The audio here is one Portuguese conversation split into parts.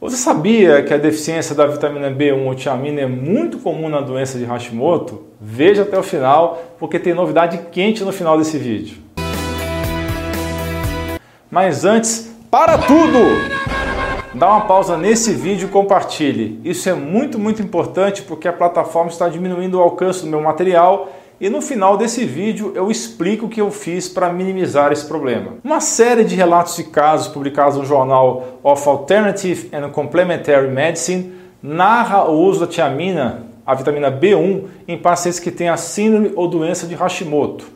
Você sabia que a deficiência da vitamina B1 ou tiamina é muito comum na doença de Hashimoto? Veja até o final, porque tem novidade quente no final desse vídeo. Mas antes, para tudo! Dá uma pausa nesse vídeo e compartilhe. Isso é muito, muito importante porque a plataforma está diminuindo o alcance do meu material e no final desse vídeo eu explico o que eu fiz para minimizar esse problema. Uma série de relatos de casos publicados no jornal of Alternative and Complementary Medicine narra o uso da tiamina, a vitamina B1, em pacientes que têm a síndrome ou doença de Hashimoto.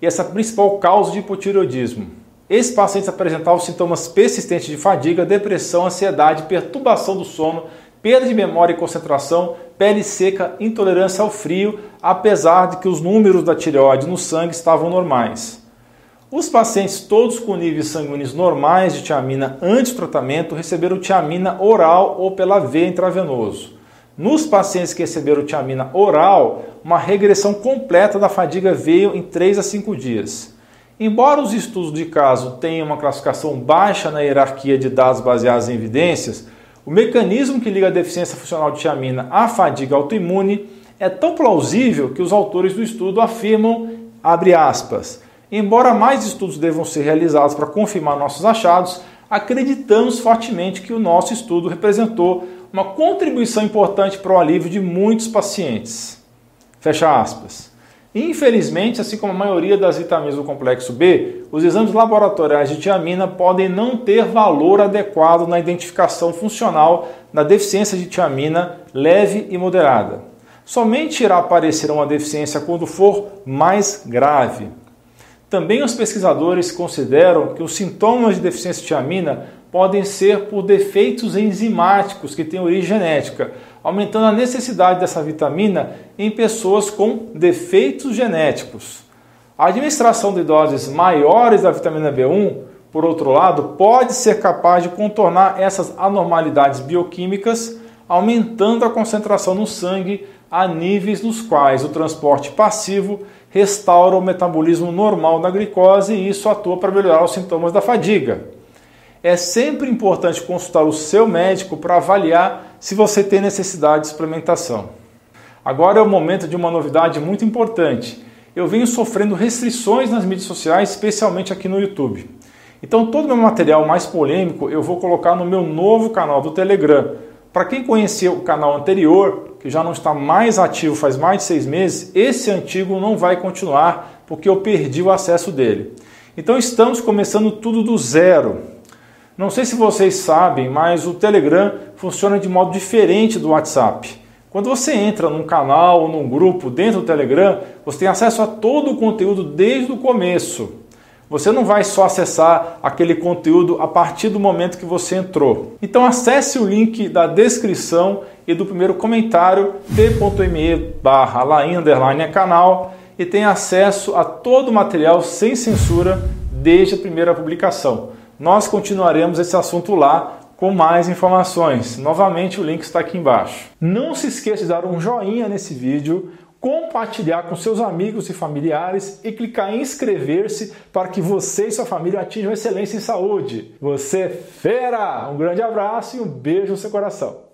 E essa é a principal causa de hipotireoidismo. Esses pacientes apresentavam sintomas persistentes de fadiga, depressão, ansiedade, perturbação do sono, perda de memória e concentração, pele seca, intolerância ao frio, apesar de que os números da tireoide no sangue estavam normais. Os pacientes todos com níveis sanguíneos normais de tiamina antes do tratamento receberam tiamina oral ou pela veia intravenoso. Nos pacientes que receberam tiamina oral, uma regressão completa da fadiga veio em 3 a 5 dias. Embora os estudos de caso tenham uma classificação baixa na hierarquia de dados baseados em evidências, o mecanismo que liga a deficiência funcional de tiamina à fadiga autoimune é tão plausível que os autores do estudo afirmam, abre aspas, embora mais estudos devam ser realizados para confirmar nossos achados, acreditamos fortemente que o nosso estudo representou uma contribuição importante para o alívio de muitos pacientes. Fecha aspas. Infelizmente, assim como a maioria das vitaminas do complexo B, os exames laboratoriais de tiamina podem não ter valor adequado na identificação funcional da deficiência de tiamina leve e moderada. Somente irá aparecer uma deficiência quando for mais grave. Também os pesquisadores consideram que os sintomas de deficiência de tiamina podem ser por defeitos enzimáticos que têm origem genética, aumentando a necessidade dessa vitamina em pessoas com defeitos genéticos. A administração de doses maiores da vitamina B1, por outro lado, pode ser capaz de contornar essas anormalidades bioquímicas, aumentando a concentração no sangue a níveis nos quais o transporte passivo restaura o metabolismo normal da glicose e isso atua para melhorar os sintomas da fadiga é sempre importante consultar o seu médico para avaliar se você tem necessidade de suplementação. Agora é o momento de uma novidade muito importante. Eu venho sofrendo restrições nas mídias sociais, especialmente aqui no YouTube. Então, todo o meu material mais polêmico eu vou colocar no meu novo canal do Telegram. Para quem conheceu o canal anterior, que já não está mais ativo faz mais de seis meses, esse antigo não vai continuar porque eu perdi o acesso dele. Então, estamos começando tudo do zero. Não sei se vocês sabem, mas o Telegram funciona de modo diferente do WhatsApp. Quando você entra num canal ou num grupo dentro do Telegram, você tem acesso a todo o conteúdo desde o começo. Você não vai só acessar aquele conteúdo a partir do momento que você entrou. Então acesse o link da descrição e do primeiro comentário t.me barra e tenha acesso a todo o material sem censura desde a primeira publicação nós continuaremos esse assunto lá com mais informações. Novamente, o link está aqui embaixo. Não se esqueça de dar um joinha nesse vídeo, compartilhar com seus amigos e familiares e clicar em inscrever-se para que você e sua família atinjam excelência em saúde. Você é fera! Um grande abraço e um beijo no seu coração.